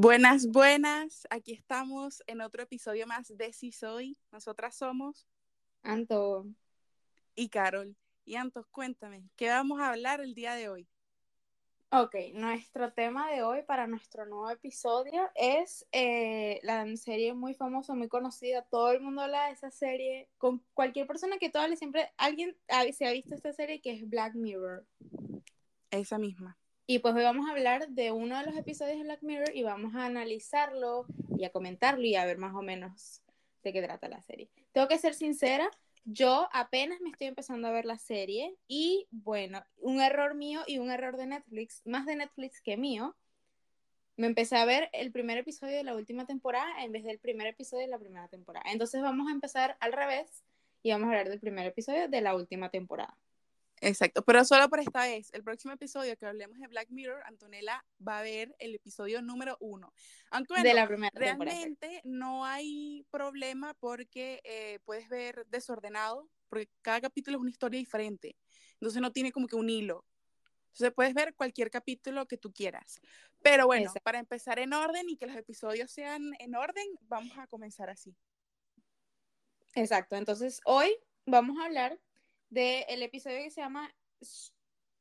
Buenas, buenas. Aquí estamos en otro episodio más de Si Soy. Nosotras somos Anto. y Carol. Y Antos, cuéntame, ¿qué vamos a hablar el día de hoy? Ok, nuestro tema de hoy para nuestro nuevo episodio es eh, la serie muy famosa, muy conocida. Todo el mundo habla de esa serie. Con cualquier persona que tú hables, siempre alguien se ha visto esta serie que es Black Mirror. Esa misma. Y pues hoy vamos a hablar de uno de los episodios de Black Mirror y vamos a analizarlo y a comentarlo y a ver más o menos de qué trata la serie. Tengo que ser sincera, yo apenas me estoy empezando a ver la serie y bueno, un error mío y un error de Netflix, más de Netflix que mío. Me empecé a ver el primer episodio de la última temporada en vez del primer episodio de la primera temporada. Entonces vamos a empezar al revés y vamos a hablar del primer episodio de la última temporada. Exacto, pero solo por esta vez. El próximo episodio que hablemos de Black Mirror, Antonella va a ver el episodio número uno. Aunque bueno, de la primera realmente no hay problema porque eh, puedes ver desordenado, porque cada capítulo es una historia diferente. Entonces no tiene como que un hilo. Entonces puedes ver cualquier capítulo que tú quieras. Pero bueno, Exacto. para empezar en orden y que los episodios sean en orden, vamos a comenzar así. Exacto, entonces hoy vamos a hablar del episodio que se llama,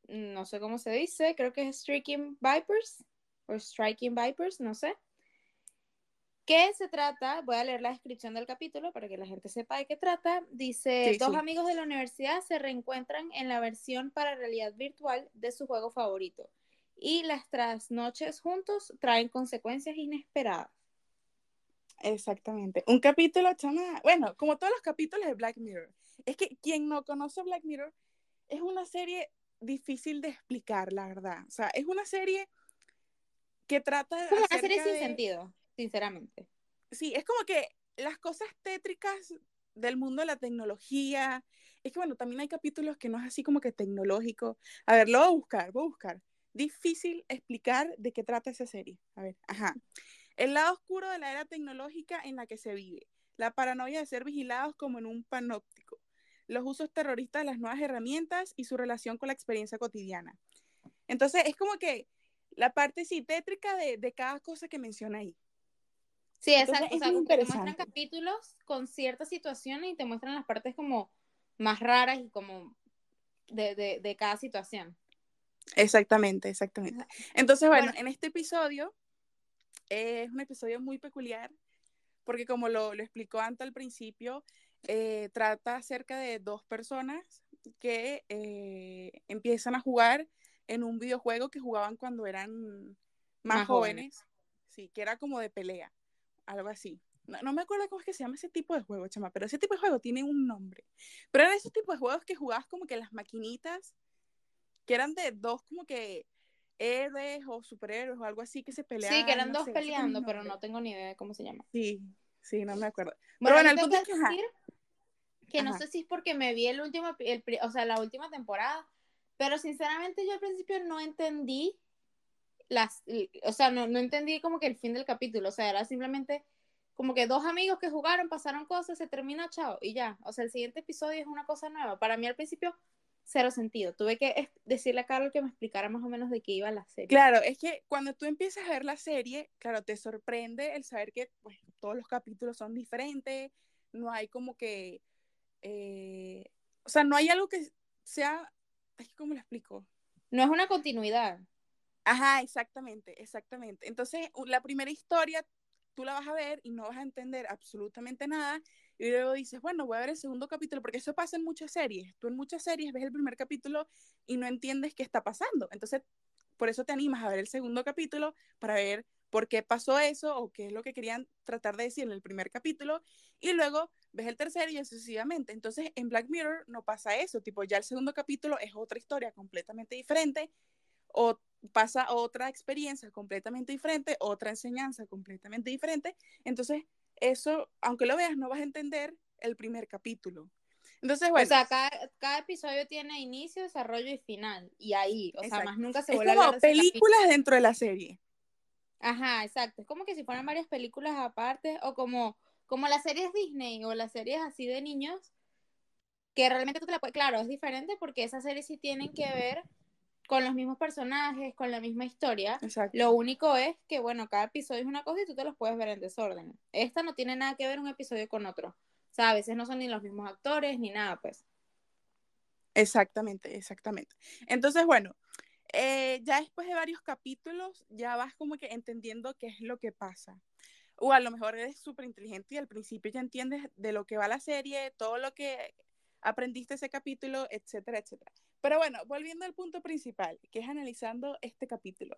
no sé cómo se dice, creo que es Striking Vipers o Striking Vipers, no sé. ¿Qué se trata? Voy a leer la descripción del capítulo para que la gente sepa de qué trata. Dice, Sí, dos sí. amigos de la universidad se reencuentran en la versión para realidad virtual de su juego favorito y las trasnoches juntos traen consecuencias inesperadas. Exactamente. Un capítulo, chama, bueno, como todos los capítulos de Black Mirror. Es que quien no conoce Black Mirror es una serie difícil de explicar, la verdad. O sea, es una serie que trata Es como una serie sin de- sentido, sinceramente. Sí, es como que las cosas tétricas del mundo de la tecnología. Es que bueno, también hay capítulos que no es así como que tecnológico. A ver, lo voy a buscar, voy a buscar. Difícil explicar de qué trata esa serie. A ver, ajá. El lado oscuro de la era tecnológica en la que se vive. La paranoia de ser vigilados como en un panóptico. Los usos terroristas de las nuevas herramientas y su relación con la experiencia cotidiana. Entonces, es como que la parte sí tétrica de, de cada cosa que menciona ahí. Sí, Entonces, exacto. es o sea, como que te muestran capítulos con ciertas situaciones y te muestran las partes como más raras y como de, de, de cada situación. Exactamente, exactamente. Entonces, bueno, en este episodio eh, es un episodio muy peculiar porque como lo, lo explicó Anta al principio, eh, trata acerca de dos personas que eh, empiezan a jugar en un videojuego que jugaban cuando eran más, Más jóvenes. jóvenes. sí, que era como de pelea, algo así. No, no me acuerdo cómo es que se llama ese tipo de juego, chama, pero ese tipo de juego tiene un nombre. Pero eran esos tipos de juegos que jugabas como que las maquinitas, que eran de dos como que héroes o superhéroes o algo así que se peleaban. Sí, que eran no dos sé, peleando, pero no tengo ni idea de cómo se llama. Sí, sí, no me acuerdo. Bueno, bueno, yo el punto que es que, ajá. decir que no Ajá. sé si es porque me vi el último, el, o sea, la última temporada, pero sinceramente yo al principio no entendí las, o sea, no, no entendí como que el fin del capítulo, o sea, era simplemente como que dos amigos que jugaron, pasaron cosas, se termina, chao, y ya, o sea, el siguiente episodio es una cosa nueva. Para mí al principio, cero sentido. Tuve que decirle a Carol que me explicara más o menos de qué iba la serie. Claro, es que cuando tú empiezas a ver la serie, claro, te sorprende el saber que pues, todos los capítulos son diferentes, no hay como que, eh, o sea, no hay algo que sea, es que cómo lo explico. No es una continuidad. Ajá, exactamente, exactamente. Entonces, la primera historia tú la vas a ver y no vas a entender absolutamente nada. Y luego dices, bueno, voy a ver el segundo capítulo, porque eso pasa en muchas series. Tú en muchas series ves el primer capítulo y no entiendes qué está pasando. Entonces, por eso te animas a ver el segundo capítulo para ver por qué pasó eso o qué es lo que querían tratar de decir en el primer capítulo. Y luego ves el tercero y sucesivamente. Entonces, en Black Mirror no pasa eso. Tipo, ya el segundo capítulo es otra historia completamente diferente o pasa otra experiencia completamente diferente, otra enseñanza completamente diferente. Entonces, eso, aunque lo veas, no vas a entender el primer capítulo. Entonces, bueno, O sea, cada, cada episodio tiene inicio, desarrollo y final. Y ahí, o sea, más nunca se vuelve a hablar de películas dentro de la serie. Ajá, exacto. Es como que si fueran varias películas aparte, o como, como las series Disney o las series así de niños, que realmente tú te la puedes. Claro, es diferente porque esas series sí tienen que ver con los mismos personajes, con la misma historia. Exacto. Lo único es que, bueno, cada episodio es una cosa y tú te los puedes ver en desorden. Esta no tiene nada que ver un episodio con otro. O sea, a veces no son ni los mismos actores ni nada, pues. Exactamente, exactamente. Entonces, bueno, eh, ya después de varios capítulos, ya vas como que entendiendo qué es lo que pasa. O a lo mejor eres súper inteligente y al principio ya entiendes de lo que va la serie, todo lo que aprendiste ese capítulo, etcétera, etcétera. Pero bueno, volviendo al punto principal, que es analizando este capítulo.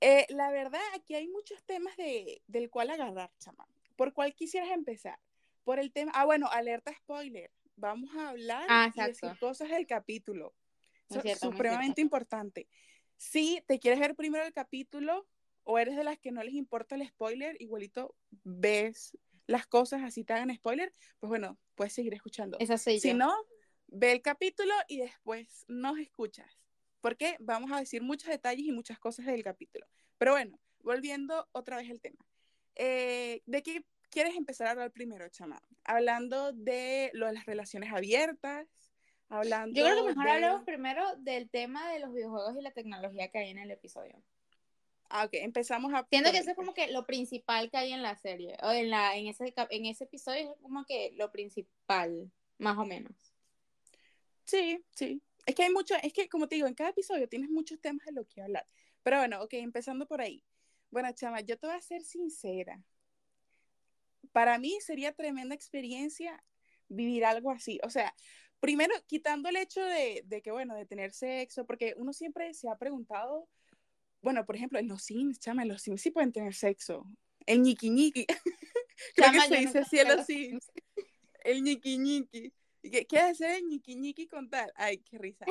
Eh, la verdad, aquí hay muchos temas de, del cual agarrar, chama. ¿Por cuál quisieras empezar? Por el tema, ah, bueno, alerta spoiler. Vamos a hablar Ah, y decir cosas del capítulo. Muy cierto, supremamente importante. Si te quieres ver primero el capítulo o eres de las que no les importa el spoiler, igualito ves las cosas así te hagan spoiler, pues bueno, puedes seguir escuchando. Esa soy Si yo. no, ve el capítulo y después nos escuchas, porque vamos a decir muchos detalles y muchas cosas del capítulo. Pero bueno, volviendo otra vez al tema. Eh, ¿De qué quieres empezar a hablar primero, chama? Hablando de lo de las relaciones abiertas, hablando Yo creo que mejor de- hablemos primero del tema de los videojuegos y la tecnología que hay en el episodio. Ah, ok, empezamos a... Siento que eso es pues. como que lo principal que hay en la serie, o en, la, en, ese, en ese episodio es como que lo principal, más o menos. Sí, sí. Es que hay mucho, es que como te digo, en cada episodio tienes muchos temas de lo que hablar. Pero bueno, ok, empezando por ahí. Bueno, chama, yo te voy a ser sincera. Para mí sería tremenda experiencia vivir algo así. O sea, primero quitando el hecho de, de que, bueno, de tener sexo, porque uno siempre se ha preguntado, bueno, por ejemplo, en los Sims, chama, en los Sims sí pueden tener sexo. El ñiqui ñiqui. Creo Chama, que se dice así en los Sims. El ñiqui ñiqui. ¿Y ¿Qué qué hacer el ñiqui ñiqui con tal? Ay, qué risa.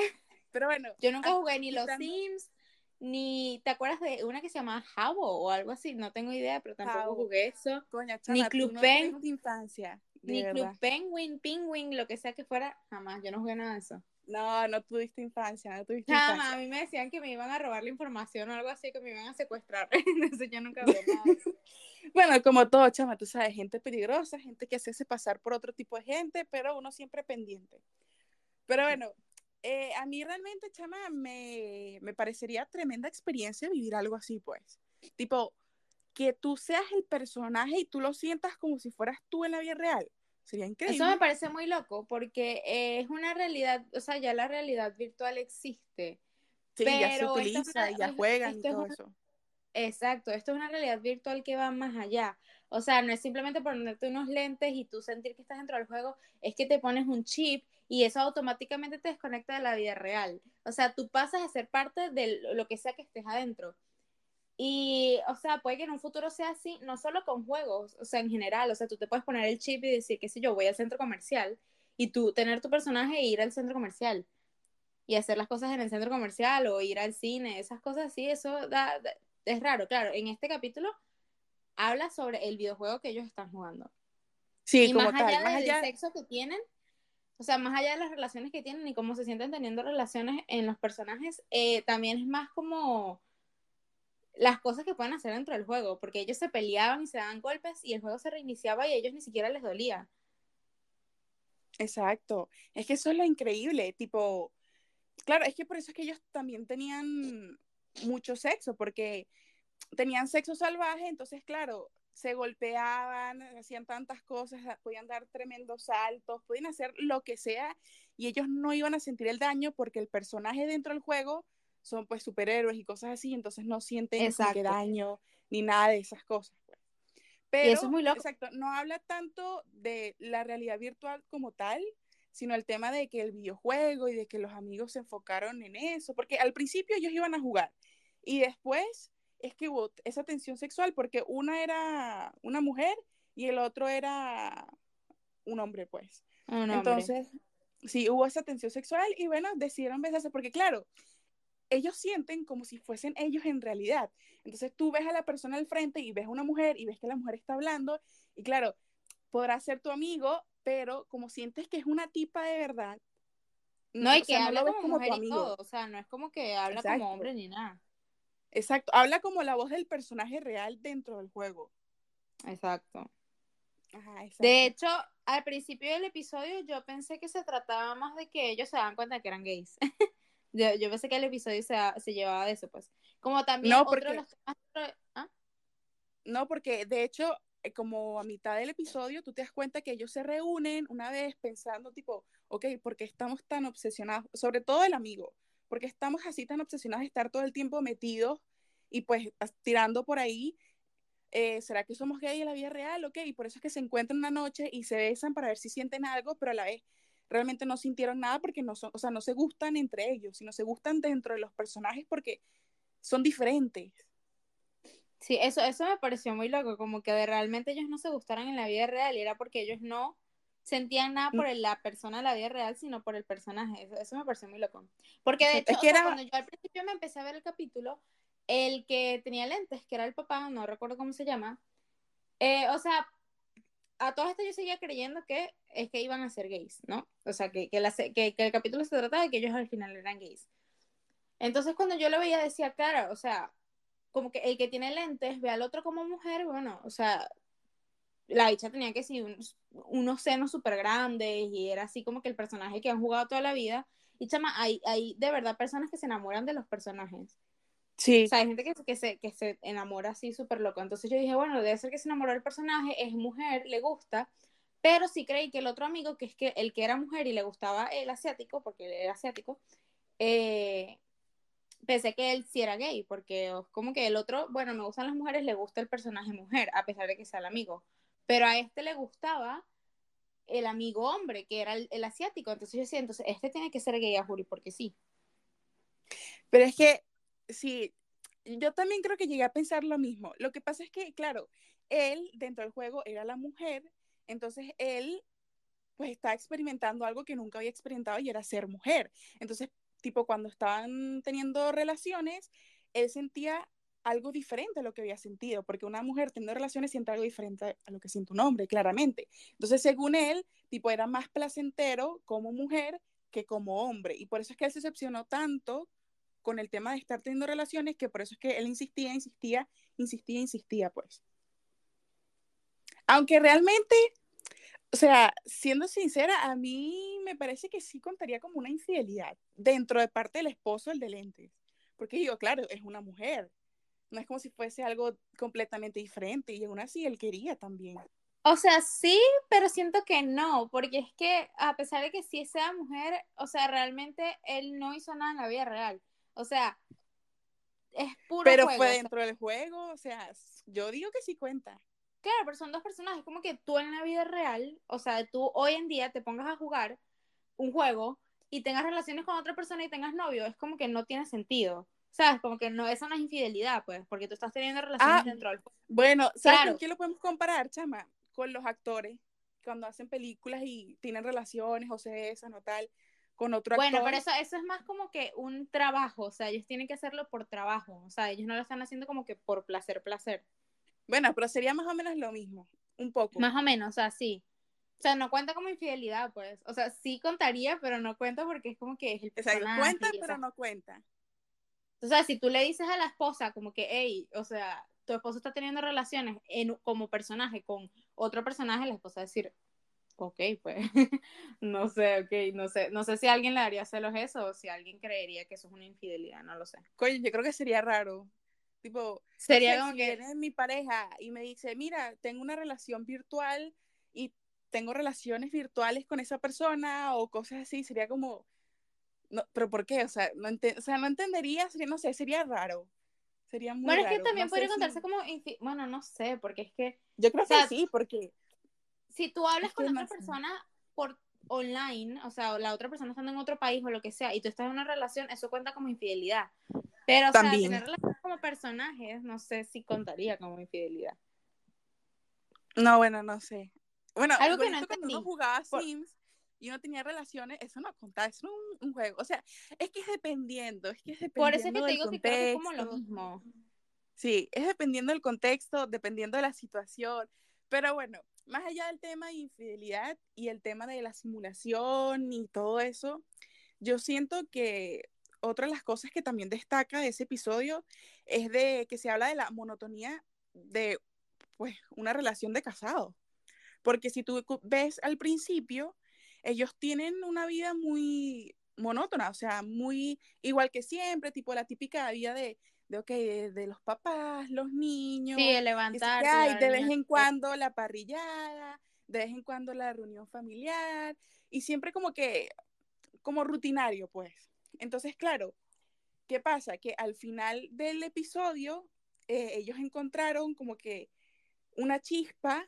Pero bueno. Yo nunca ah, jugué ni los quitando- Sims, ni. ¿Te acuerdas de una que se llamaba Habbo o algo así? No tengo idea, pero tampoco Habbo. jugué eso. Coña, Ni chama, Club no infancia. Ni verdad. Club Penguin, Penguin, lo que sea que fuera, jamás. Yo no jugué nada de eso. No, no tuviste infancia, no tuviste a infancia. mí me decían que me iban a robar la información o algo así, que me iban a secuestrar. Entonces yo nunca jugué nada de eso. Bueno, como todo, chama, tú sabes, gente peligrosa, gente que se hace pasar por otro tipo de gente, pero uno siempre pendiente. Pero bueno, eh, a mí realmente, chama, me, me parecería tremenda experiencia vivir algo así, pues. Tipo, que tú seas el personaje y tú lo sientas como si fueras tú en la vida real. Sería increíble. Eso me parece muy loco porque eh, es una realidad, o sea, ya la realidad virtual existe. sí, ya se es utiliza una- ya juegan y es todo eso. Exacto, esto es una realidad virtual que va más allá. O sea, no es simplemente ponerte unos lentes y tú sentir que estás dentro del juego, es que te pones un chip y eso automáticamente te desconecta de la vida real. O sea, tú pasas a ser parte de lo que sea que estés adentro. Y, o sea, puede que en un futuro sea así, no solo con juegos, o sea, en general, o sea, tú te puedes poner el chip y decir, qué sé yo, voy al centro comercial y tú tener tu personaje e ir al centro comercial y hacer las cosas en el centro comercial o ir al cine, esas cosas así, eso da, da- es raro, claro, en este capítulo habla sobre el videojuego que ellos están jugando. Sí, y como más tal, allá más del allá, sexo que tienen, o sea, más allá de las relaciones que tienen y cómo se sienten teniendo relaciones en los personajes, eh, también es más como las cosas que pueden hacer dentro del juego, porque ellos se peleaban y se daban golpes y el juego se reiniciaba y a ellos ni siquiera les dolía. Exacto. Es que eso es lo increíble, tipo, claro, es que por eso es que ellos también tenían mucho sexo, porque tenían sexo salvaje, entonces, claro, se golpeaban, hacían tantas cosas, podían dar tremendos saltos, podían hacer lo que sea, y ellos no iban a sentir el daño porque el personaje dentro del juego son pues superhéroes y cosas así, entonces no sienten como que Exacto. daño ni nada de esas cosas. pues. Y Pero, eso es muy loco. exacto, no habla tanto de la realidad virtual como tal, sino el tema de que el videojuego y de que los amigos se enfocaron en eso, porque al principio ellos iban a jugar y después es que hubo esa tensión sexual porque una era una mujer y el otro era un hombre, pues. Un hombre. Entonces, sí, hubo esa tensión sexual y bueno, decidieron besarse porque claro, ellos sienten como si fuesen ellos en realidad. Entonces tú ves a la persona al frente y ves a una mujer y ves que la mujer está hablando y claro, podrá ser tu amigo, pero como sientes que es una tipa de verdad. No, y o que sea, no habla ves como, como tu mujer y amigo. todo, o sea, no es como que habla Exacto. como hombre ni nada. Exacto, habla como la voz del personaje real dentro del juego. Exacto. Ajá, exacto. De hecho, al principio del episodio yo pensé que se trataba más de que ellos se daban cuenta que eran gays. Yo, yo pensé que el episodio se, se llevaba de eso, pues. Como también No, porque- de los temas- ¿Ah? No, porque de hecho, eh, como a mitad del episodio, tú te das cuenta que ellos se reúnen una vez pensando, tipo, ok, ¿por qué estamos tan obsesionados? Sobre todo el amigo, porque estamos así tan obsesionados de estar todo el tiempo metidos y pues tirando por ahí. eh, ¿Será que somos gay en la vida real? Ok, y por eso es que se encuentran una noche y se besan para ver si sienten algo, pero a la vez realmente no sintieron nada porque no son, o sea, no se gustan entre ellos, sino se gustan dentro de los personajes porque son diferentes. Sí, eso, eso me pareció muy loco, como que de realmente ellos no se gustaran en la vida real y era porque ellos no sentían nada Mm. por el- la persona de la vida real, sino por el personaje. Eso, eso me pareció muy loco. Porque de hecho, es sea, cuando yo al principio me empecé a ver el capítulo, el que tenía lentes, que era el papá, no recuerdo cómo se llama, eh, o sea, a todo esto yo seguía creyendo que es que iban a ser gays, ¿no? O sea, que, que, la que, que el capítulo se trataba de que ellos al final eran gays. Entonces cuando yo lo veía decía, claro, o sea, como que el que tiene lentes ve al otro como mujer, bueno, o sea, la bicha tenía que sí unos, unos senos súper grandes y era así como que el personaje que han jugado toda la vida. Y chama, hay, hay de verdad personas que se enamoran de los personajes. Sí. O sea, hay gente que, que, se, que se enamora así súper loco. Entonces yo dije, bueno, debe ser que se enamoró del personaje, es mujer, le gusta. Pero sí creí que el otro amigo, que es que el que era mujer y le gustaba el asiático, porque él era asiático, eh, pensé que él sí era gay, porque como que el otro, bueno, me gustan las mujeres, le gusta el personaje mujer, a pesar de que sea el amigo. Pero a este le gustaba el amigo hombre, que era el, el asiático. Entonces yo decía, entonces este tiene que ser gay a Juri, porque sí. Pero es que, sí, yo también creo que llegué a pensar lo mismo. Lo que pasa es que, claro, él dentro del juego era la mujer, entonces él pues está experimentando algo que nunca había experimentado y era ser mujer. Entonces, tipo, cuando estaban teniendo relaciones, él sentía algo diferente a lo que había sentido, porque una mujer teniendo relaciones siente algo diferente a lo que siente un hombre, claramente. Entonces, según él, tipo, era más placentero como mujer que como hombre. Y por eso es que él se decepcionó tanto con el tema de estar teniendo relaciones, que por eso es que él insistía, insistía, insistía, insistía, pues. Aunque realmente, o sea, siendo sincera, a mí me parece que sí contaría como una infidelidad dentro de parte del esposo, el de lentes. Porque digo, claro, es una mujer. No es como si fuese algo completamente diferente y aún así él quería también. O sea, sí, pero siento que no, porque es que a pesar de que sí sea mujer, o sea, realmente él no hizo nada en la vida real. O sea, es puro Pero juego, fue o sea, dentro del juego, o sea, yo digo que sí cuenta. claro, pero son dos personajes, como que tú en la vida real, o sea, tú hoy en día te pongas a jugar un juego y tengas relaciones con otra persona y tengas novio, es como que no tiene sentido. ¿Sabes? Como que no, eso no es infidelidad, pues, porque tú estás teniendo relaciones Ah, dentro del juego. Bueno, ¿sabes Claro. con qué lo podemos comparar, chama? Con los actores, cuando hacen películas y tienen relaciones o se besan o tal, con otro Bueno, pero eso, eso es más como que un trabajo, o sea, ellos tienen que hacerlo por trabajo, o sea, ellos no lo están haciendo como que por placer, placer. Bueno, pero sería más o menos lo mismo, un poco. Más o menos, o sea, sí. O sea, no cuenta como infidelidad, pues. O sea, sí contaría, pero no cuenta porque es como que es el personaje. cuenta, y pero esas- no cuenta. O sea, si tú le dices a la esposa como que, hey, o sea, tu esposo está teniendo relaciones en, como personaje con otro personaje, la esposa va a decir, ok, pues, no sé, ok, no sé, no sé si a alguien le daría celos eso o si alguien creería que eso es una infidelidad, no lo sé. Coño, yo creo que sería raro. Tipo, Sería si- como si que, viene mi pareja y me dice, mira, tengo una relación virtual y tengo relaciones virtuales con esa persona o cosas así, sería como, no, pero ¿por qué? O sea, no, ente- o sea, no entendería, sería, no sé, sería raro. Sería muy bueno, es raro. que también No podría si- contarse como, infi- bueno, no sé, porque es que Yo creo o sea, que sí, porque si tú hablas Es con otra persona por online, o sea, o la otra persona estando en otro país o lo que sea, y tú estás en una relación, eso cuenta como infidelidad. Pero, o También. sea, tener relaciones como personajes, no sé si contaría como infidelidad. No, bueno, no sé. Bueno, Algo que no cuando uno jugaba Por- Sims y uno tenía relaciones, eso no contaba, eso era un, un juego. O sea, es que es dependiendo, es que es dependiendo Por eso es que te digo que creo que es como lo contexto. mismo. Sí, es dependiendo del contexto, dependiendo de la situación. Pero bueno, más allá del tema de infidelidad y el tema de la simulación y todo eso, yo siento que otra de las cosas que también destaca de ese episodio es de que se habla de la monotonía de pues una relación de casado. Porque si tú ves al principio, ellos tienen una vida muy monótona, o sea, muy igual que siempre, tipo la típica vida de, de ok, de, los papás, los niños. Sí, levantar. de vez en cuando la parrillada, de vez en cuando la reunión familiar, y siempre como que, como rutinario, pues. Entonces, claro, ¿qué pasa? Que al final del episodio, eh, ellos encontraron como que una chispa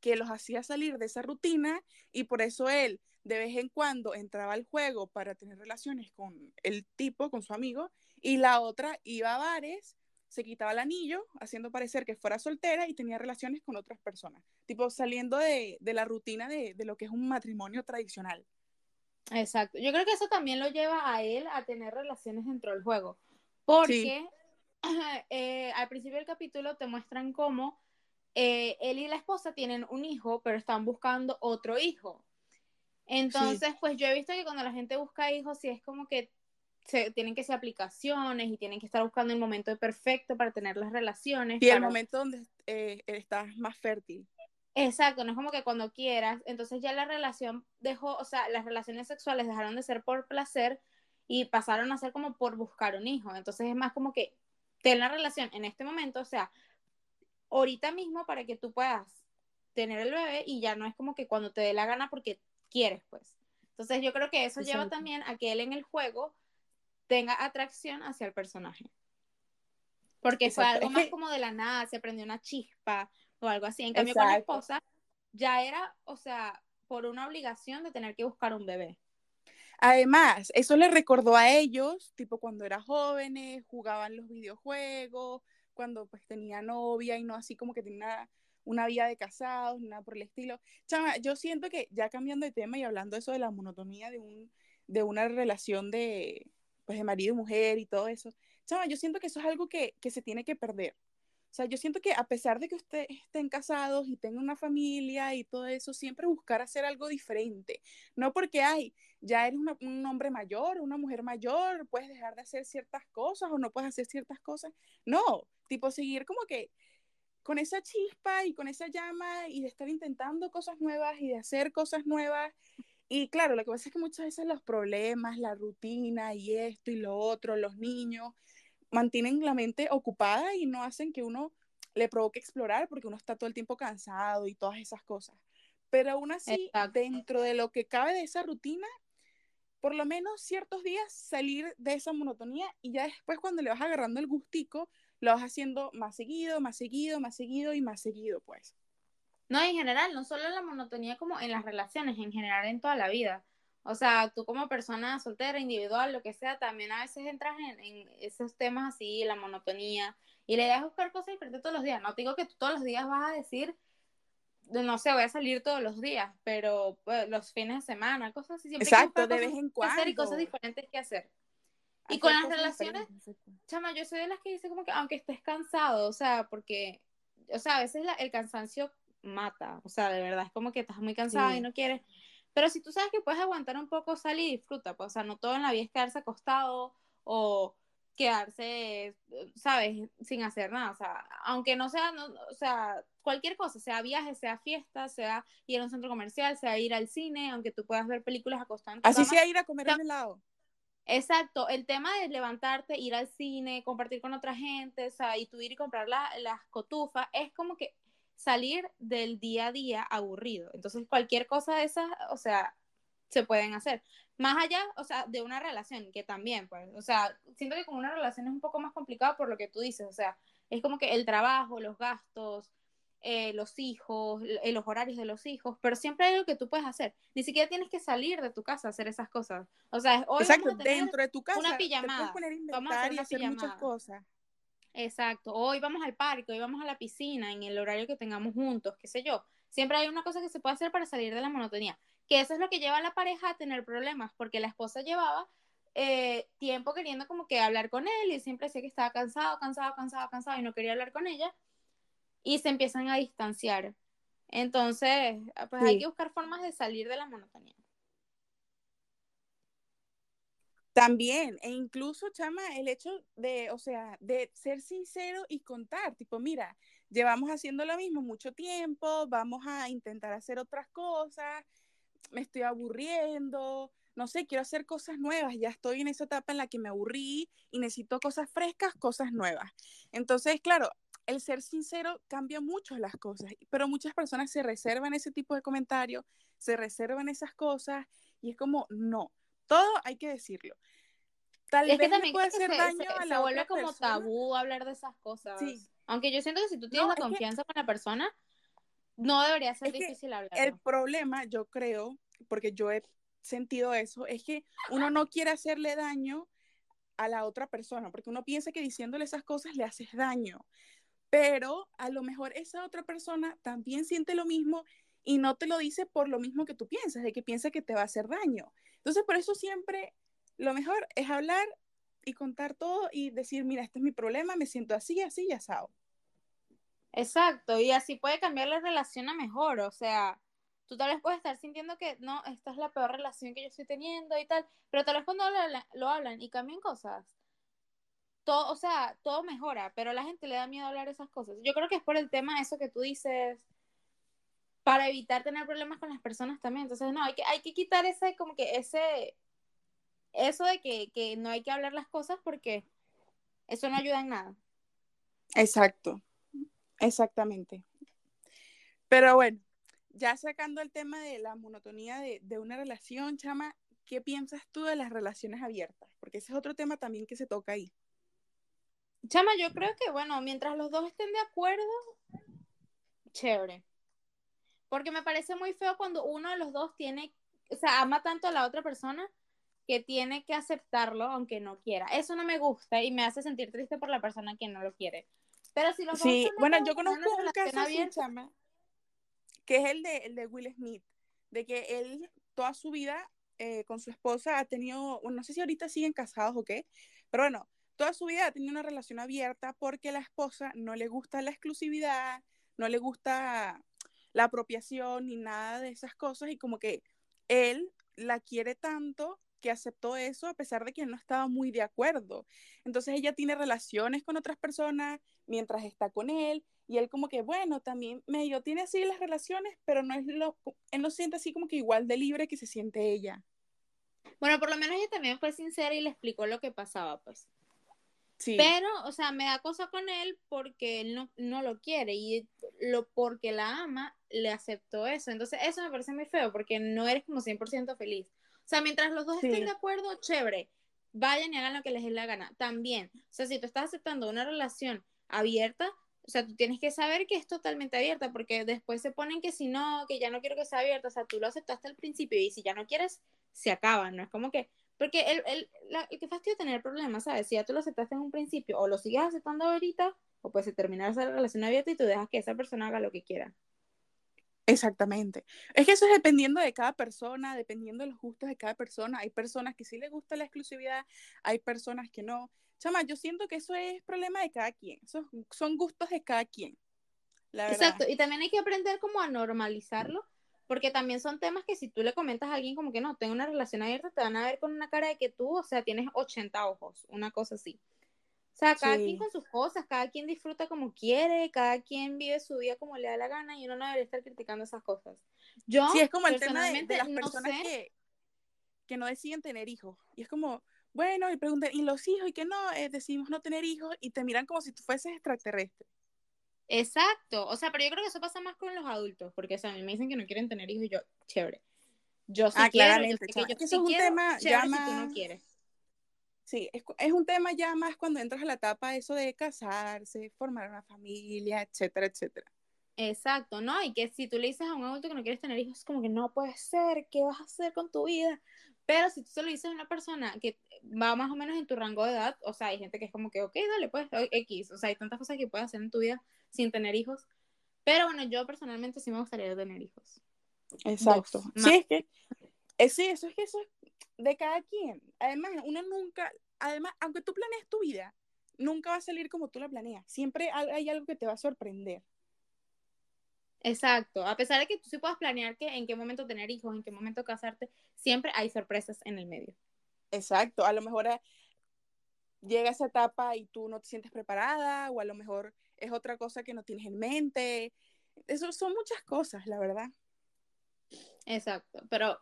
que los hacía salir de esa rutina y por eso él de vez en cuando entraba al juego para tener relaciones con el tipo, con su amigo, y la otra iba a bares, se quitaba el anillo, haciendo parecer que fuera soltera y tenía relaciones con otras personas, tipo saliendo de, la rutina de, lo que es un matrimonio tradicional. Exacto, yo creo que eso también lo lleva a él a tener relaciones dentro del juego, porque eh, al principio del capítulo te muestran cómo eh, él y la esposa tienen un hijo, pero están buscando otro hijo. Entonces, pues yo he visto que cuando la gente busca hijos, sí es como que se, tienen que ser aplicaciones y tienen que estar buscando el momento perfecto para tener las relaciones. Y el momento donde eh, estás más fértil. Exacto, no es como que cuando quieras. Entonces ya la relación dejó, o sea, las relaciones sexuales dejaron de ser por placer y pasaron a ser como por buscar un hijo. Entonces es más como que ten la relación en este momento, o sea, ahorita mismo para que tú puedas tener el bebé y ya no es como que cuando te dé la gana porque quieres, pues. Entonces yo creo que eso lleva también a que él en el juego tenga atracción hacia el personaje. Porque fue algo más como de la nada, se prendió una chispa o algo así. En cambio con la esposa ya era, o sea, por una obligación de tener que buscar un bebé. Además, eso le recordó a ellos, tipo cuando eran jóvenes, jugaban los videojuegos, cuando pues tenía novia y no así como que tenía una, vida de casados, nada por el estilo. Chama, yo siento que ya cambiando de tema y hablando eso de la monotonía de, un, de una relación de, pues, de marido y mujer y todo eso, chama, yo siento que eso es algo que, que se tiene que perder. O sea, yo siento que a pesar de que ustedes estén casados y tengan una familia y todo eso, siempre buscar hacer algo diferente. No porque, ay, ya eres un hombre mayor, una mujer mayor, puedes dejar de hacer ciertas cosas o no puedes hacer ciertas cosas. No, tipo seguir como que con esa chispa y con esa llama y de estar intentando cosas nuevas y de hacer cosas nuevas. Y claro, lo que pasa es que muchas veces los problemas, la rutina y esto y lo otro, los niños, mantienen la mente ocupada y no hacen que uno le provoque explorar porque uno está todo el tiempo cansado y todas esas cosas. Pero aún así, dentro de lo que cabe de esa rutina, por lo menos ciertos días salir de esa monotonía y ya después cuando le vas agarrando el gustico, lo vas haciendo más seguido, más seguido, más seguido y más seguido, pues. No, en general, no solo la monotonía como en las relaciones, en general en toda la vida. O sea, tú como persona soltera, individual, lo que sea, también a veces entras en, esos temas así, la monotonía, y le das buscar cosas diferentes todos los días. No te digo que tú todos los días vas a decir, no sé, voy a salir todos los días, pero pues, los fines de semana, cosas así. Siempre Exacto, de vez en cuando. Hacer y cosas diferentes que hacer. y con las relaciones, chama, yo soy de las que dice como que aunque estés cansado, o sea, porque, o sea, a veces el cansancio mata, o sea, de verdad, es como que estás muy cansado y no quieres pero si tú sabes que puedes aguantar un poco, sal y disfruta, pues, o sea, no todo en la vida es quedarse acostado o quedarse, ¿sabes?, sin hacer nada, o sea, aunque no sea, o sea, cualquier cosa, sea viaje, sea fiesta, sea ir a un centro comercial, sea ir al cine, aunque tú puedas ver películas acostadas. Así sea ir a comer un helado. Exacto, el tema de levantarte, ir al cine, compartir con otra gente, o sea, y tú ir y comprar las cotufas, es como que salir del día a día aburrido. Entonces, cualquier cosa de esas, o sea, se pueden hacer. Más allá, o sea, de una relación, que también, pues, o sea, siento que con una relación es un poco más complicado por lo que tú dices, o sea, es como que el trabajo, los gastos, eh, los hijos, eh, los horarios de los hijos, pero siempre hay algo que tú puedes hacer. Ni siquiera tienes que salir de tu casa a hacer esas cosas. O sea, hoy Exacto, dentro de tu casa. Una pijamada. vamos a hacer, muchas cosas. Exacto. Hoy vamos al parque, hoy vamos a la piscina, en el horario que tengamos juntos, qué sé yo. Siempre hay una cosa que se puede hacer para salir de la monotonía. Que eso es lo que lleva a la pareja a tener problemas, porque la esposa llevaba eh, tiempo queriendo como que hablar con él y siempre decía que estaba cansado, cansado, cansado, cansado y no quería hablar con ella. Y se empiezan a distanciar. Entonces, pues hay que buscar formas de salir de la monotonía. También, e incluso, chama, el hecho de, o sea, de ser sincero y contar, tipo, mira, llevamos haciendo lo mismo mucho tiempo, vamos a intentar hacer otras cosas, me estoy aburriendo, no sé, quiero hacer cosas nuevas, ya estoy en esa etapa en la que me aburrí y necesito cosas frescas, cosas nuevas. Entonces, claro, el ser sincero cambia mucho las cosas, pero muchas personas se reservan ese tipo de comentarios, se reservan esas cosas y es como, no, todo hay que decirlo. Tal vez que también puede hacer daño a la se vuelve como tabú hablar de esas cosas. Sí. Aunque yo siento que si tú tienes la confianza con la persona, no debería ser difícil hablar. El problema, yo creo, porque yo he sentido eso, es que uno no quiere hacerle daño a la otra persona, porque uno piensa que diciéndole esas cosas le haces daño, pero a lo mejor esa otra persona también siente lo mismo y no te lo dice por lo mismo que tú piensas, de que piensa que te va a hacer daño. Entonces, por eso siempre lo mejor es hablar y contar todo y decir, mira, este es mi problema, me siento así, así y asado. Exacto, y así puede cambiar la relación a mejor, o sea, tú tal vez puedes estar sintiendo que no, esta es la peor relación que yo estoy teniendo y tal, pero tal vez cuando lo, hablan y cambian cosas, todo, o sea, todo mejora, pero a la gente le da miedo hablar esas cosas. Yo creo que es por el tema eso que tú dices, para evitar tener problemas con las personas también. Entonces, no, hay que, hay que quitar ese, como que ese, eso de que, que no hay que hablar las cosas porque eso no ayuda en nada. Exacto. Exactamente. Pero bueno, ya sacando el tema de la monotonía de, una relación, Chama, ¿qué piensas tú de las relaciones abiertas? Porque ese es otro tema también que se toca ahí. Chama, yo creo que, bueno, mientras los dos estén de acuerdo, chévere. Porque me parece muy feo cuando uno de los dos tiene, o sea, ama tanto a la otra persona que tiene que aceptarlo aunque no quiera. Eso no me gusta y me hace sentir triste por la persona que no lo quiere. Pero si Sí, bueno, yo conozco un caso así, chama, que es el de, el de Will Smith, de que él toda su vida eh, con su esposa ha tenido, bueno, no sé si ahorita siguen casados o qué, pero bueno, toda su vida ha tenido una relación abierta porque la esposa no le gusta la exclusividad, no le gusta la apropiación ni nada de esas cosas y como que él la quiere tanto que aceptó eso a pesar de que no estaba muy de acuerdo. Entonces ella tiene relaciones con otras personas mientras está con él y él como que, bueno, también medio tiene así las relaciones, pero no es lo, él no siente así como que igual de libre que se siente ella. Bueno, por lo menos ella también fue sincera y le explicó lo que pasaba, pues. Sí. Pero, o sea, me da cosa con él porque él no, no lo quiere y lo porque la ama, le aceptó eso. Entonces, eso me parece muy feo porque no eres como 100% feliz. O sea, mientras los dos estén de acuerdo, chévere. Vayan y hagan lo que les dé la gana. También, o sea, si tú estás aceptando una relación abierta, o sea, tú tienes que saber que es totalmente abierta, porque después se ponen que si no, que ya no quiero que sea abierta, o sea, tú lo aceptaste al principio y si ya no quieres, se acaba, ¿no? Es como que, porque el, el, la, el que fastidio tener problemas, ¿sabes? Si ya tú lo aceptaste en un principio, o lo sigues aceptando ahorita, o puede terminar esa relación abierta y tú dejas que esa persona haga lo que quiera. Exactamente. Es que eso es dependiendo de cada persona, dependiendo de los gustos de cada persona. Hay personas que sí les gusta la exclusividad, hay personas que no. Chama, yo siento que eso es problema de cada quien. Son gustos de cada quien. Exacto. Y también hay que aprender como a normalizarlo, porque también son temas que si tú le comentas a alguien como que no, tengo una relación abierta, te van a ver con una cara de que tú, o sea, tienes 80 ojos, una cosa así. O sea, cada quien con sus cosas, cada quien disfruta como quiere, cada quien vive su vida como le da la gana y uno no debería estar criticando esas cosas. Yo, sí, es como el tema de, las personas que, que no deciden tener hijos. Y es como, bueno, y preguntan, ¿y los hijos? Y que no, eh, decidimos no tener hijos y te miran como si tú fueses extraterrestre. Exacto, o sea, pero yo creo que eso pasa más con los adultos, porque o a mí me dicen que no quieren tener hijos y yo, chévere. Yo sí ah, quiero, yo, que yo es un tema ya más... si tú no quieres. Sí, es, es, un tema ya más cuando entras a la etapa eso de casarse, formar una familia, etcétera, etcétera. Exacto, ¿no? Y que si tú le dices a un adulto que no quieres tener hijos, es como que no puede ser, ¿qué vas a hacer con tu vida? Pero si tú se lo dices a una persona que va más o menos en tu rango de edad, o sea, hay gente que es como que, ok, dale, pues, X, o sea, hay tantas cosas que puedes hacer en tu vida sin tener hijos. Pero bueno, yo personalmente sí me gustaría tener hijos. Exacto. sí, es que, eh, sí, eso es que eso es de cada quien. Además, uno nunca, además, aunque tú planees tu vida, nunca va a salir como tú la planeas. Siempre hay algo que te va a sorprender. Exacto, a pesar de que tú sí puedas planear que en qué momento tener hijos, en qué momento casarte, siempre hay sorpresas en el medio. Exacto, a lo mejor eh, llega esa etapa y tú no te sientes preparada, o a lo mejor es otra cosa que no tienes en mente. Eso son muchas cosas, la verdad. Exacto, pero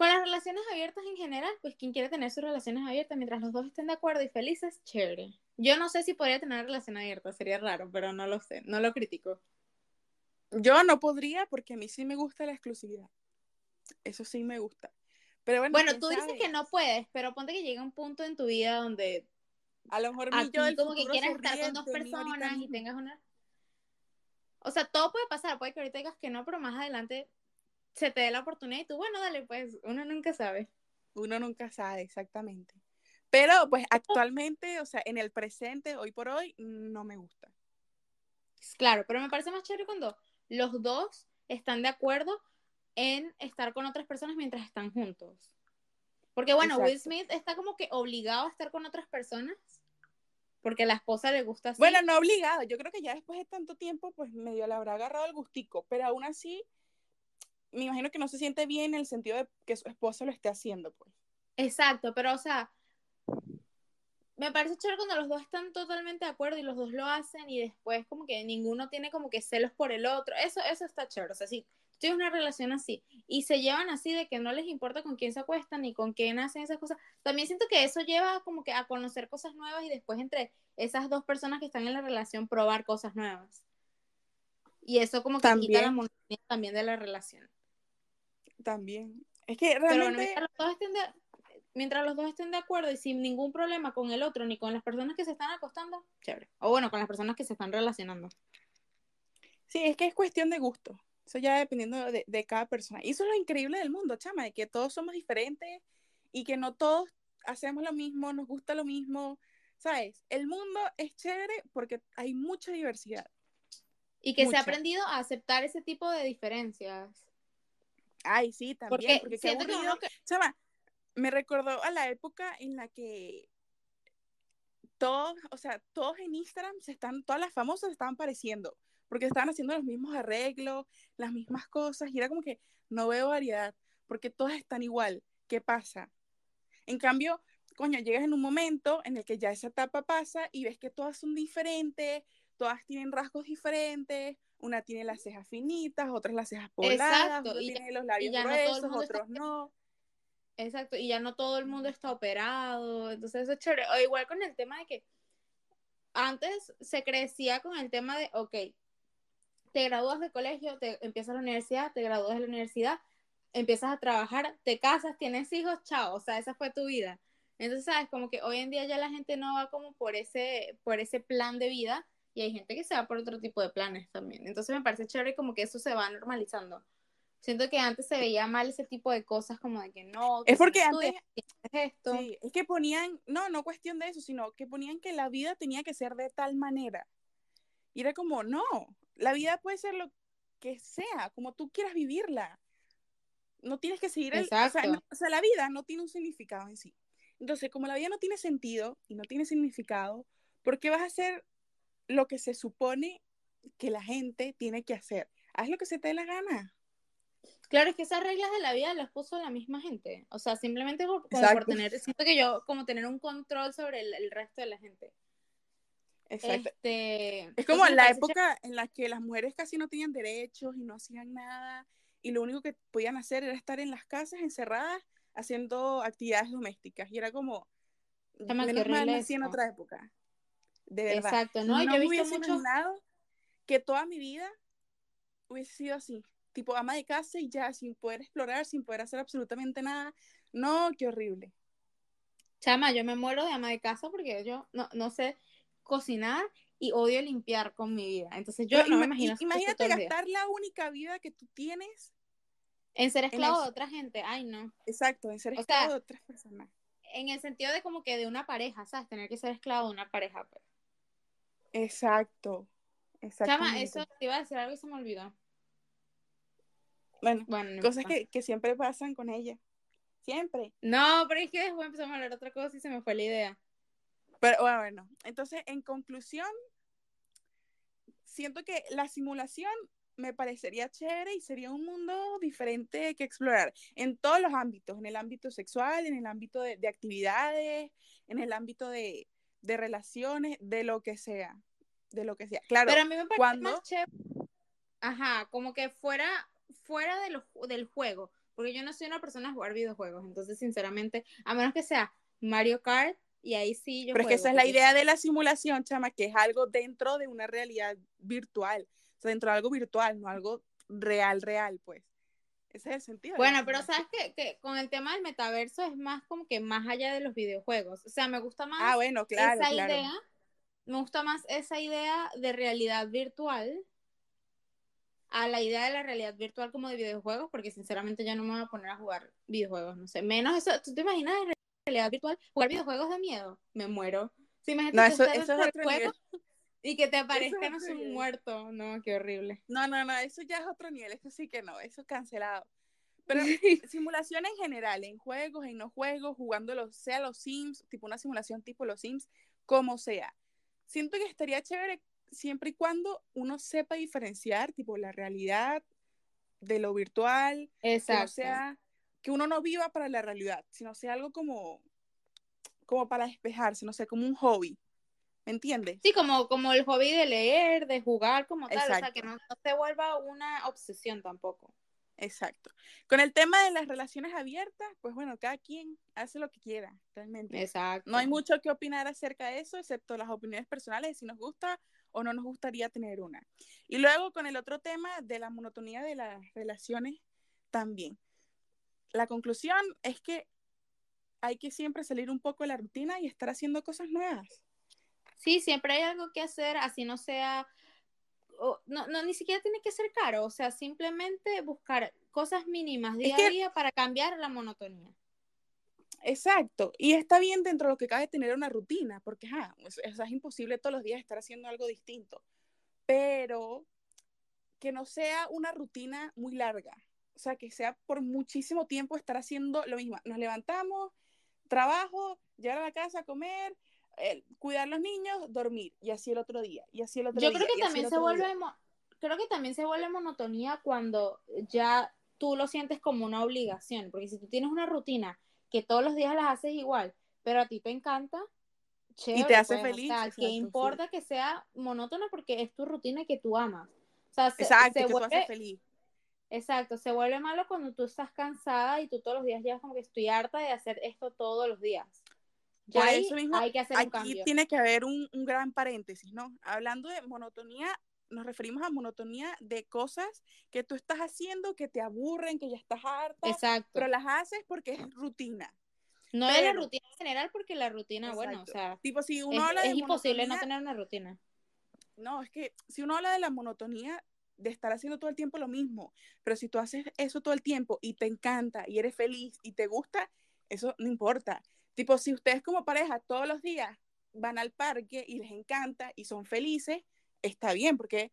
Con las relaciones abiertas en general, pues quien quiere tener sus relaciones abiertas mientras los dos estén de acuerdo y felices, chévere. Yo no sé si podría tener una relación abierta, sería raro, pero no lo sé, no lo critico. Yo no podría porque a mí sí me gusta la exclusividad. Eso sí me gusta. Pero bueno, Bueno, tú dices sabe. que no puedes, pero ponte que llega un punto en tu vida donde A lo mejor a mi yo del como que quieras estar con dos personas y tengas una... O sea, todo puede pasar, puede que ahorita digas que no, pero más adelante se te dé la oportunidad y tú, bueno, dale, pues uno nunca sabe. Uno nunca sabe exactamente. Pero pues actualmente, o sea, en el presente, hoy por hoy, no me gusta. Claro, pero me parece más chévere cuando los dos están de acuerdo en estar con otras personas mientras están juntos. Porque bueno, Will. Smith está como que obligado a estar con otras personas porque a la esposa le gusta así. Bueno, no obligado. Yo creo que ya después de tanto tiempo, pues medio le habrá agarrado el gustico. Pero aún así, me imagino que no se siente bien en el sentido de que su esposa lo esté haciendo, pues. Exacto, pero o sea, me parece chévere cuando los dos están totalmente de acuerdo y los dos lo hacen y después como que ninguno tiene como que celos por el otro. Eso, eso está chévere. O sea, si tienes una relación así y se llevan así de que no les importa con quién se acuestan ni con quién hacen esas cosas, también siento que eso lleva como que a conocer cosas nuevas y después entre esas dos personas que están en la relación probar cosas nuevas. Y eso como que quita la monotonía también de la relación. También. Es que Pero bueno, realmente, mientras los, dos estén de, mientras los dos estén de acuerdo y sin ningún problema con el otro ni con las personas que se están acostando, chévere. O bueno, con las personas que se están relacionando. sí, es que es cuestión de gusto. Eso ya dependiendo de, de cada persona. Y eso es lo increíble del mundo, chama, de que todos somos diferentes y que no todos hacemos lo mismo, nos gusta lo mismo. ¿Sabes? El mundo es chévere porque hay mucha diversidad. Y que se ha aprendido a aceptar ese tipo de diferencias. Ay, sí, también, Porque, porque, qué aburrido. que... Chama, me recordó a la época en la que todos, o sea, todos en Instagram se están, todas las famosas se estaban pareciendo, porque estaban haciendo los mismos arreglos, las mismas cosas, y era como que no veo variedad, porque todas están igual. ¿Qué pasa? En cambio, coño, llegas en un momento en el que ya esa etapa pasa y ves que todas son diferentes, todas tienen rasgos diferentes, una tiene las cejas finitas, otras las cejas pobladas, ya- tiene los labios no gruesos, está- otros no. Exacto, y ya no todo el mundo está operado, entonces eso es chévere. O igual con el tema de que antes se crecía con el tema de, ok, te gradúas de colegio, te empiezas la universidad, te gradúas de la universidad, empiezas a trabajar, te casas, tienes hijos, chao, o sea, esa fue tu vida. Entonces, sabes, como que hoy en día ya la gente no va como por ese, por ese plan de vida y hay gente que se va por otro tipo de planes también. Entonces me parece chévere como que eso se va normalizando. Siento que antes se veía mal ese tipo de cosas como de que no, que Es porque antes- esto. Sí, es que ponían, no, no cuestión de eso, sino que ponían que la vida tenía que ser de tal manera. Y era como, no, la vida puede ser lo que sea, como tú quieras vivirla. No tienes que seguir el, o sea, Exacto. no- o sea, la vida no tiene un significado en sí. Entonces, como la vida no tiene sentido y no tiene significado, ¿por qué vas a hacer lo que se supone que la gente tiene que hacer? Haz lo que se te dé la gana. Claro, es que esas reglas de la vida las puso la misma gente. O sea, simplemente por, como por tener, siento que yo, como tener un control sobre el, el resto de la gente. Exacto. Este, Es como me la época en la que las mujeres casi no tenían derechos y no hacían nada y lo único que podían hacer era estar en las casas encerradas haciendo actividades domésticas y era como Chama, menos mal nací en otra época de verdad Exacto, ¿no? Y yo he visto muchos que toda mi vida hubiese sido así tipo ama de casa y ya sin poder explorar sin poder hacer absolutamente nada no qué horrible Chama, yo me muero de ama de casa porque yo no, no sé cocinar y odio limpiar con mi vida. Entonces yo Pero no me ima- imagino imagínate gastar la única vida que tú tienes en ser esclavo de otra gente. Ay, no. exacto en ser O esclavo sea, de otras personas En el sentido de como que de una pareja, ¿sabes? Tener que ser esclavo de una pareja. Pues. Exacto. Chama, eso te iba a decir algo y se me olvidó. Bueno, Bueno, no cosas que, que siempre pasan con ella. Siempre. No, pero es que después empezamos a hablar otra cosa y se me fue la idea. Pero bueno, bueno, entonces, en conclusión, siento que la simulación me parecería chévere y sería un mundo diferente que explorar en todos los ámbitos, en el ámbito sexual, en el ámbito de, de actividades, en el ámbito de, de relaciones, de lo que sea, de lo que sea. Claro, Pero a mí me parece ¿cuándo? más chévere. Ajá, como que fuera, fuera de lo- del juego. porque yo no soy una persona a jugar videojuegos, entonces sinceramente, a menos que sea Mario Kart, y ahí sí yo... Pero es que esa es la idea de la simulación, chama, que es algo dentro de una realidad virtual, o sea, dentro de algo virtual, no algo real, real, pues. Ese es el sentido. Bueno, pero sabes que, que, con el tema del metaverso es más como que más allá de los videojuegos. O sea, me gusta más ah, bueno, claro, esa claro. idea. Me gusta más esa idea de realidad virtual a la idea de la realidad virtual como de videojuegos, porque sinceramente ya no me voy a poner a jugar videojuegos, no sé. Menos eso, ¿tú te imaginas en realidad virtual jugar videojuegos de miedo? Me muero. No, eso, eso es otro nivel. Y que te aparezcan es un muerto. No, qué horrible. No, no, no, eso ya es otro nivel. Eso sí que no, eso cancelado. Pero simulación en general, en juegos, en no juegos, jugando los, sea los Sims, tipo una simulación tipo los Sims, como sea. Siento que estaría chévere siempre y cuando uno sepa diferenciar, tipo, la realidad de lo virtual. Exacto. Que, no sea, que uno no viva para la realidad, sino sea algo como, como para despejarse, no sé, como un hobby. ¿Me entiendes? Sí, como, como el hobby de leer, de jugar como tal, Exacto. o sea, que no, no se vuelva una obsesión tampoco. Exacto. Con el tema de las relaciones abiertas, pues bueno, cada quien hace lo que quiera, realmente. Exacto. No hay mucho que opinar acerca de eso, excepto las opiniones personales de si nos gusta o no nos gustaría tener una. Y luego con el otro tema de la monotonía de las relaciones también. La conclusión es que hay que siempre salir un poco de la rutina y estar haciendo cosas nuevas. Sí, siempre hay algo que hacer, así no sea, no, no, ni siquiera tiene que ser caro, o sea, simplemente buscar cosas mínimas día es que, a día para cambiar la monotonía. Exacto, y está bien dentro de lo que cabe tener una rutina, porque ja, es, es, imposible todos los días estar haciendo algo distinto, pero que no sea una rutina muy larga, o sea, que sea por muchísimo tiempo estar haciendo lo mismo. Nos levantamos, trabajo, llegar a la casa, comer, eh, cuidar a los niños, dormir, y así el otro día, y así el otro Yo día. creo que también se vuelve, creo que también se vuelve monotonía cuando ya tú lo sientes como una obligación, porque si tú tienes una rutina que todos los días las haces igual, pero a ti te encanta, chévere, y te hace pues, feliz. O sea, exacto, que importa sí. que sea monótona porque es tu rutina que tú amas. O sea, se, exacto, se que vuelve, tú haces feliz. Exacto, se vuelve malo cuando tú estás cansada y tú todos los días llevas como que estoy harta de hacer esto todos los días. Ya Por eso mismo, hay que hacer aquí un cambio. tiene que haber un, un gran paréntesis, ¿no? Hablando de monotonía, nos referimos a monotonía de cosas que tú estás haciendo que te aburren, que ya estás harta, Exacto. pero las haces porque es rutina. No Pero- de la rutina en general, porque la rutina, bueno, o sea, Tipo, si uno es, habla de es imposible no tener una rutina. No, es que si uno habla de la monotonía de estar haciendo todo el tiempo lo mismo, pero si tú haces eso todo el tiempo y te encanta y eres feliz y te gusta, eso no importa. Tipo, si ustedes como pareja todos los días van al parque y les encanta y son felices, está bien, porque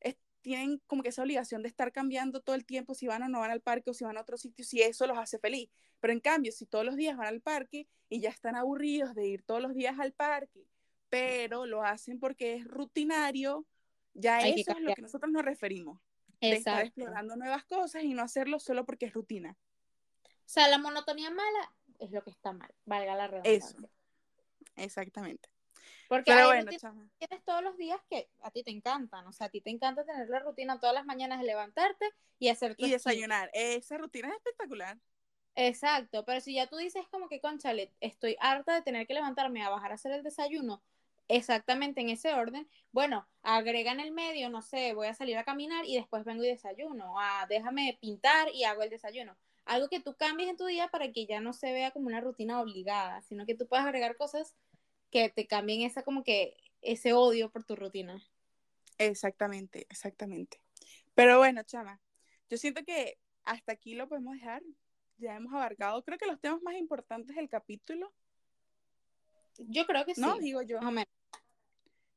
es- tienen como que esa obligación de estar cambiando todo el tiempo si van o no van al parque o si van a otro sitio, si eso los hace feliz. Pero en cambio, si todos los días van al parque y ya están aburridos de ir todos los días al parque, pero lo hacen porque es rutinario, ya Hay eso es lo que nosotros nos referimos. De estar explorando nuevas cosas y no hacerlo solo porque es rutina. O sea, la monotonía mala es lo que está mal, valga la redundancia. Eso. Exactamente. Porque Pero bueno, chama. tienes todos los días que a ti te encantan, o sea, a ti te encanta tener la rutina todas las mañanas de levantarte y hacer tu Y desayunar. Esa rutina es espectacular. Exacto, pero si ya tú dices como que, conchale, estoy harta de tener que levantarme a bajar a hacer el desayuno exactamente en ese orden, bueno, agrega en el medio, no sé, voy a salir a caminar y después vengo y desayuno, ah, déjame pintar y hago el desayuno. Algo que tú cambies en tu día para que ya no se vea como una rutina obligada, sino que tú puedas agregar cosas que te cambien esa como que ese odio por tu rutina. Exactamente, exactamente. Pero bueno, chama, yo siento que hasta aquí lo podemos dejar. Ya hemos abarcado, creo que los temas más importantes del capítulo, Yo creo que sí. ¿no? Digo yo. más o menos.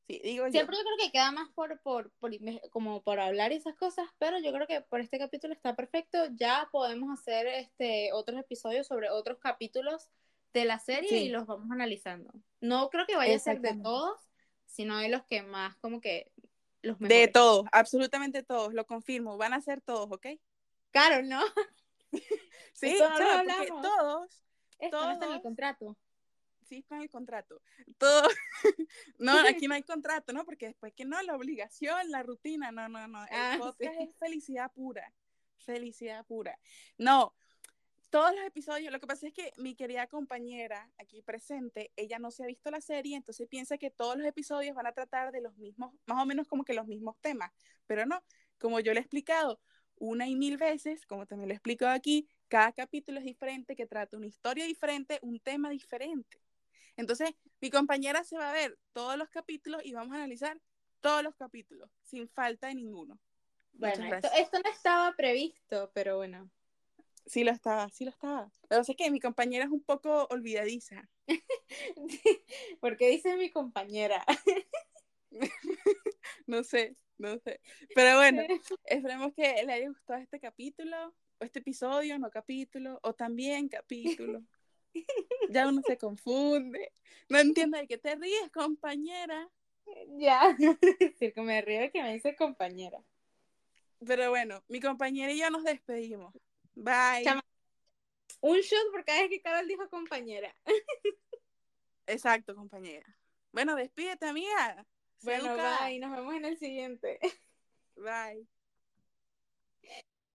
Sí, digo yo. Siempre yo creo que queda más por, por, por como por hablar esas cosas, pero yo creo que por este capítulo está perfecto. Ya podemos hacer este otros episodios sobre otros capítulos de la serie Sí. y los vamos analizando. No creo que vaya a ser de todos, sino de los que más como que los De mejores. todos, absolutamente todos, lo confirmo. Van a ser todos, ¿ok? Claro, ¿no? Sí, no lo hablamos. todos, Esto no está en el Todos. contrato. En el contrato. Todo, no, aquí no hay contrato, ¿no? Porque después que no, la obligación, la rutina, no, no, no. El Ah, podcast sí. es felicidad pura. felicidad pura. No, todos los episodios, lo que pasa es que mi querida compañera aquí presente, ella no se ha visto la serie, entonces piensa que todos los episodios van a tratar de los mismos, más o menos como que los mismos temas, pero no, como yo le he explicado una y mil veces, como también lo he explicado aquí, cada capítulo es diferente, que trata una historia diferente, un tema diferente. Entonces, mi compañera se va a ver todos los capítulos y vamos a analizar todos los capítulos, sin falta de ninguno. Bueno, esto, esto no estaba previsto, pero bueno. Sí lo estaba, sí lo estaba. Pero sé que mi compañera es un poco olvidadiza. ¿Por qué dice mi compañera? no sé, no sé. Pero bueno, esperemos que le haya gustado este capítulo, o este episodio, no capítulo, o también capítulo. Ya uno se confunde. No entiendo de qué te ríes, compañera. Ya, decir que me río que me dice compañera. Pero bueno, mi compañera y yo nos despedimos. Bye. Un shot por cada vez que Carol dijo compañera. Exacto, compañera. Bueno, despídete, amiga. Bueno, bye. Nos vemos en el siguiente. Bye.